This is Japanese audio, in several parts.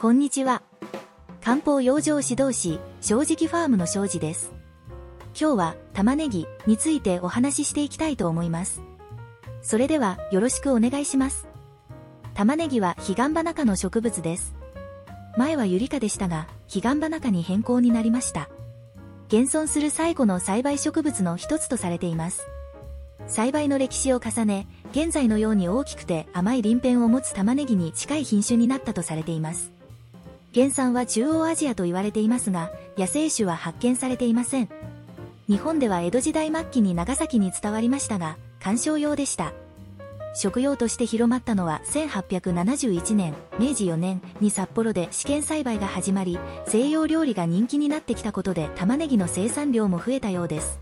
こんにちは。漢方養生指導士、正直ファームの正治です。今日は玉ねぎについてお話ししていきたいと思います。それではよろしくお願いします。玉ねぎは彼岸花科の植物です。前はユリ科でしたが、彼岸花科に変更になりました。現存する最古の栽培植物の一つとされています。栽培の歴史を重ね、現在のように大きくて甘い鱗片を持つ玉ねぎに近い品種になったとされています。原産は中央アジアと言われていますが、野生種は発見されていません。日本では江戸時代末期に長崎に伝わりましたが、観賞用でした。食用として広まったのは1871年、明治4年に札幌で試験栽培が始まり、西洋料理が人気になってきたことで玉ねぎの生産量も増えたようです。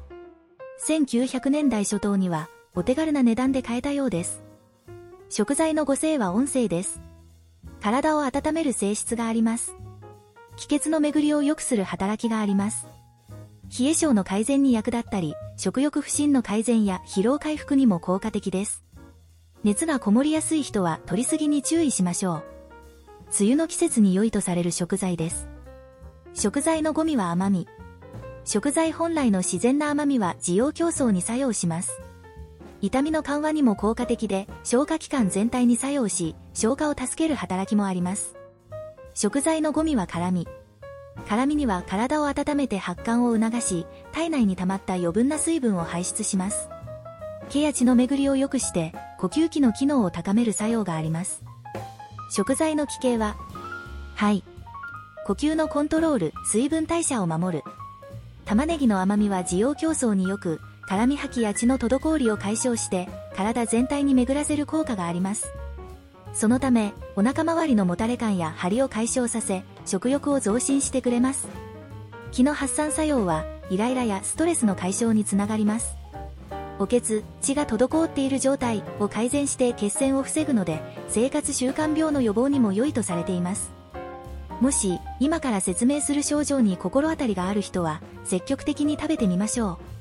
1900年代初頭には、お手軽な値段で買えたようです。食材のご性は温性です。体を温める性質があります。気血の巡りを良くする働きがあります。冷え性の改善に役立ったり、食欲不振の改善や疲労回復にも効果的です。熱がこもりやすい人は取りすぎに注意しましょう。梅雨の季節に良いとされる食材です。食材のゴミは甘み。食材本来の自然な甘みは滋養競争に作用します。痛みの緩和にも効果的で、消化器官全体に作用し、消化を助ける働きもあります。食材のゴミは辛み。辛みには体を温めて発汗を促し、体内に溜まった余分な水分を排出します。毛や血の巡りを良くして、呼吸器の機能を高める作用があります。食材の奇形は、はい。呼吸のコントロール、水分代謝を守る。玉ねぎの甘みは滋養競争によく、絡み吐きや血の滞りを解消して、体全体に巡らせる効果があります。そのため、お腹周りのもたれ感や張りを解消させ、食欲を増進してくれます。気の発散作用は、イライラやストレスの解消につながります。おけつ、血が滞っている状態を改善して血栓を防ぐので、生活習慣病の予防にも良いとされています。もし、今から説明する症状に心当たりがある人は、積極的に食べてみましょう。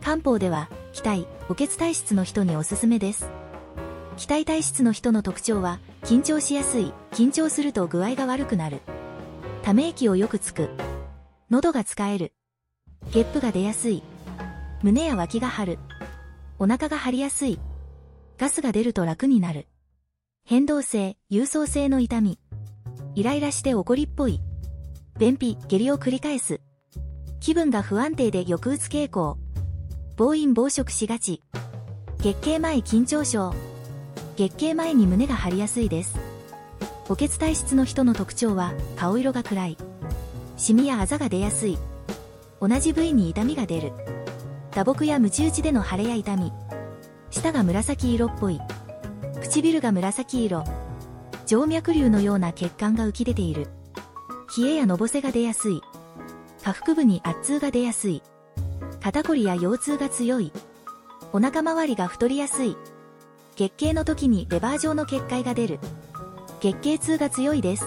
漢方では、気体、お血体質の人におすすめです。気体体質の人の特徴は、緊張しやすい、緊張すると具合が悪くなる。ため息をよくつく。喉が使える。ゲップが出やすい。胸や脇が張る。お腹が張りやすい。ガスが出ると楽になる。変動性、郵送性の痛み。イライラして怒りっぽい。便秘、下痢を繰り返す。気分が不安定で抑うつ傾向。暴飲暴食しがち。月経前緊張症。月経前に胸が張りやすいです。補欠体質の人の特徴は、顔色が暗い。シミやあざが出やすい。同じ部位に痛みが出る。打撲やムチ打ちでの腫れや痛み。舌が紫色っぽい。唇が紫色。静脈瘤のような血管が浮き出ている。冷えやのぼせが出やすい。下腹部に圧痛が出やすい。肩こりや腰痛が強い。お腹周りが太りやすい。月経の時にレバー状の結界が出る。月経痛が強いです。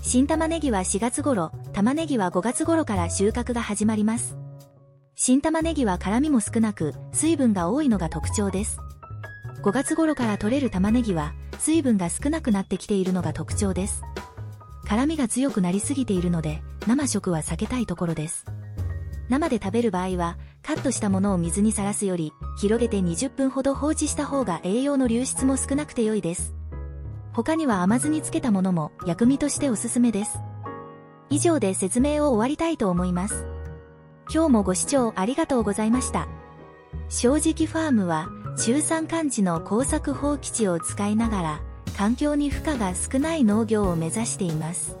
新玉ねぎは4月頃、玉ねぎは5月頃から収穫が始まります。新玉ねぎは辛みも少なく、水分が多いのが特徴です。5月頃から取れる玉ねぎは、水分が少なくなってきているのが特徴です。辛みが強くなりすぎているので、生食は避けたいところです。生で食べる場合は、カットしたものを水にさらすより、広げて20分ほど放置した方が栄養の流出も少なくて良いです。他には甘酢につけたものも薬味としておすすめです。以上で説明を終わりたいと思います。今日もご視聴ありがとうございました。正直ファームは中山間地の耕作放棄地を使いながら環境に負荷が少ない農業を目指しています。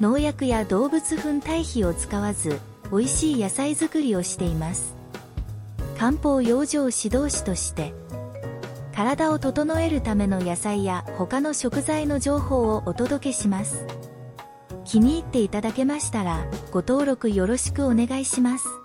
農薬や動物粉堆肥を使わず美味しい野菜作りをしています。漢方養生指導士として、体を整えるための野菜や他の食材の情報をお届けします。気に入っていただけましたら、ご登録よろしくお願いします。